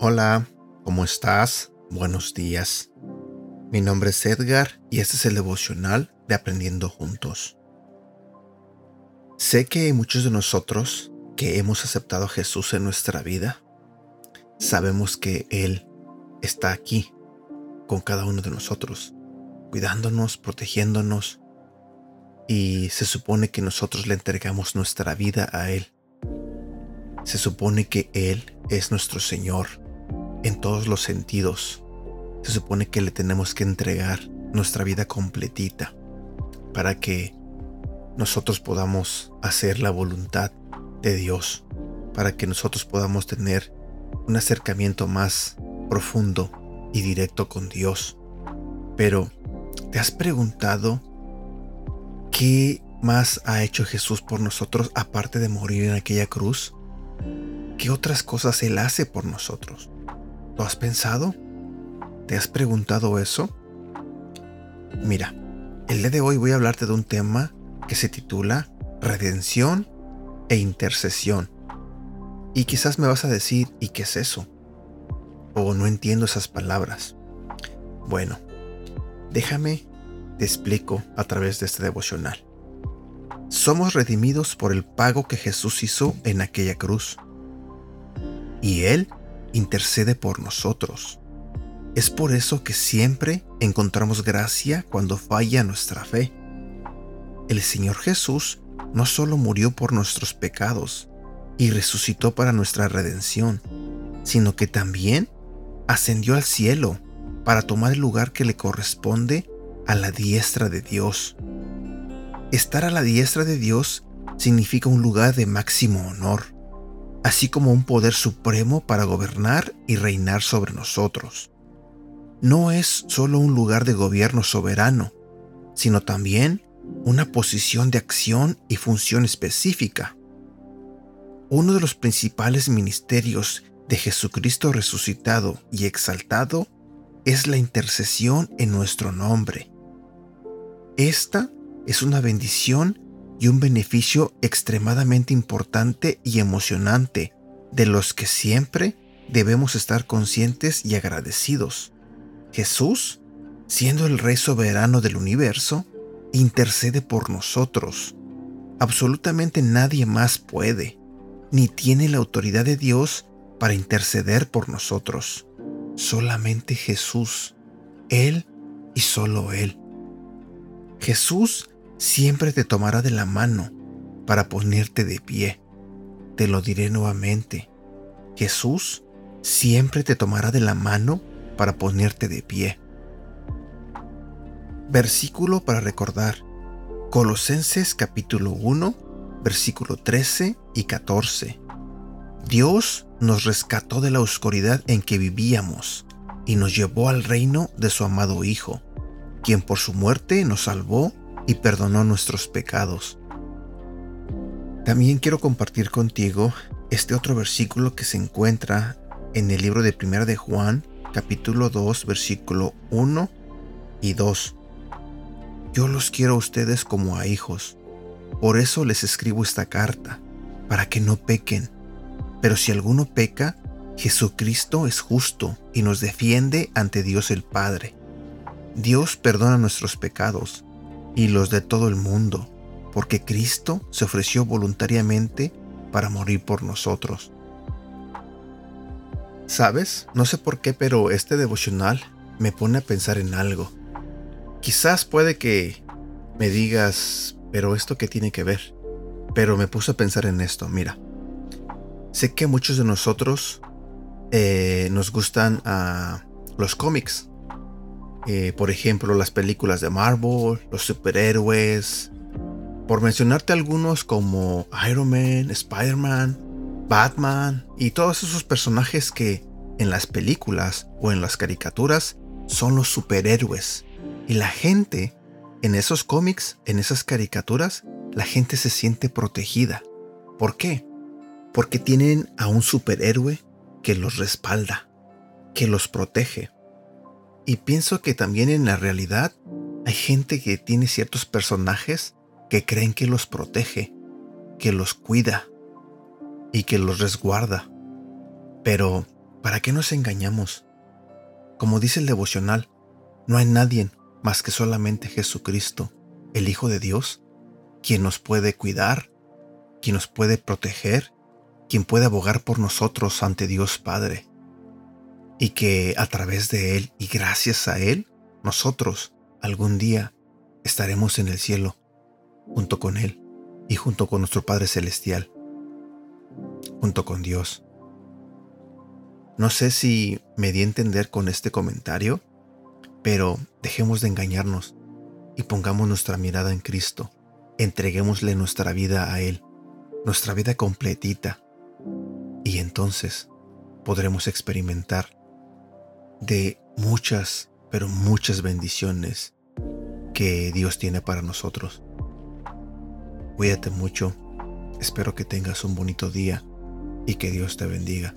Hola, ¿cómo estás? Buenos días. Mi nombre es Edgar y este es el devocional de Aprendiendo Juntos. Sé que muchos de nosotros que hemos aceptado a Jesús en nuestra vida, sabemos que Él está aquí con cada uno de nosotros, cuidándonos, protegiéndonos, y se supone que nosotros le entregamos nuestra vida a Él. Se supone que Él es nuestro Señor en todos los sentidos. Se supone que le tenemos que entregar nuestra vida completita para que nosotros podamos hacer la voluntad de Dios, para que nosotros podamos tener un acercamiento más profundo y directo con Dios. Pero, ¿te has preguntado qué más ha hecho Jesús por nosotros aparte de morir en aquella cruz? ¿Qué otras cosas Él hace por nosotros? ¿Lo has pensado? ¿Te has preguntado eso? Mira, el día de hoy voy a hablarte de un tema que se titula Redención e Intercesión. Y quizás me vas a decir, ¿y qué es eso? O no entiendo esas palabras. Bueno, déjame te explico a través de este devocional. Somos redimidos por el pago que Jesús hizo en aquella cruz. Y Él intercede por nosotros. Es por eso que siempre encontramos gracia cuando falla nuestra fe el Señor Jesús no solo murió por nuestros pecados y resucitó para nuestra redención, sino que también ascendió al cielo para tomar el lugar que le corresponde a la diestra de Dios. Estar a la diestra de Dios significa un lugar de máximo honor, así como un poder supremo para gobernar y reinar sobre nosotros. No es solo un lugar de gobierno soberano, sino también una posición de acción y función específica. Uno de los principales ministerios de Jesucristo resucitado y exaltado es la intercesión en nuestro nombre. Esta es una bendición y un beneficio extremadamente importante y emocionante de los que siempre debemos estar conscientes y agradecidos. Jesús, siendo el Rey soberano del universo, intercede por nosotros. Absolutamente nadie más puede, ni tiene la autoridad de Dios para interceder por nosotros. Solamente Jesús, Él y solo Él. Jesús siempre te tomará de la mano para ponerte de pie. Te lo diré nuevamente. Jesús siempre te tomará de la mano para ponerte de pie. Versículo para recordar. Colosenses capítulo 1, versículo 13 y 14. Dios nos rescató de la oscuridad en que vivíamos y nos llevó al reino de su amado Hijo, quien por su muerte nos salvó y perdonó nuestros pecados. También quiero compartir contigo este otro versículo que se encuentra en el libro de Primera de Juan, capítulo 2, versículo 1 y 2. Yo los quiero a ustedes como a hijos. Por eso les escribo esta carta, para que no pequen. Pero si alguno peca, Jesucristo es justo y nos defiende ante Dios el Padre. Dios perdona nuestros pecados y los de todo el mundo, porque Cristo se ofreció voluntariamente para morir por nosotros. ¿Sabes? No sé por qué, pero este devocional me pone a pensar en algo. Quizás puede que me digas, pero esto qué tiene que ver. Pero me puse a pensar en esto, mira. Sé que muchos de nosotros eh, nos gustan ah, los cómics. Eh, por ejemplo, las películas de Marvel, los superhéroes. Por mencionarte algunos como Iron Man, Spider-Man, Batman y todos esos personajes que en las películas o en las caricaturas son los superhéroes y la gente, en esos cómics, en esas caricaturas, la gente se siente protegida. ¿Por qué? Porque tienen a un superhéroe que los respalda. que los protege. Y pienso que también en la realidad hay gente que tiene ciertos personajes que creen que los protege, que los cuida y que los resguarda. Pero, ¿para qué nos engañamos? Como dice el devocional, no hay nadie más que solamente Jesucristo, el Hijo de Dios, quien nos puede cuidar, quien nos puede proteger, quien puede abogar por nosotros ante Dios Padre. Y que a través de Él y gracias a Él, nosotros algún día estaremos en el cielo, junto con Él y junto con nuestro Padre Celestial, junto con Dios. No sé si me di a entender con este comentario, pero dejemos de engañarnos y pongamos nuestra mirada en Cristo. Entreguémosle nuestra vida a Él, nuestra vida completita, y entonces podremos experimentar de muchas pero muchas bendiciones que Dios tiene para nosotros. Cuídate mucho, espero que tengas un bonito día y que Dios te bendiga.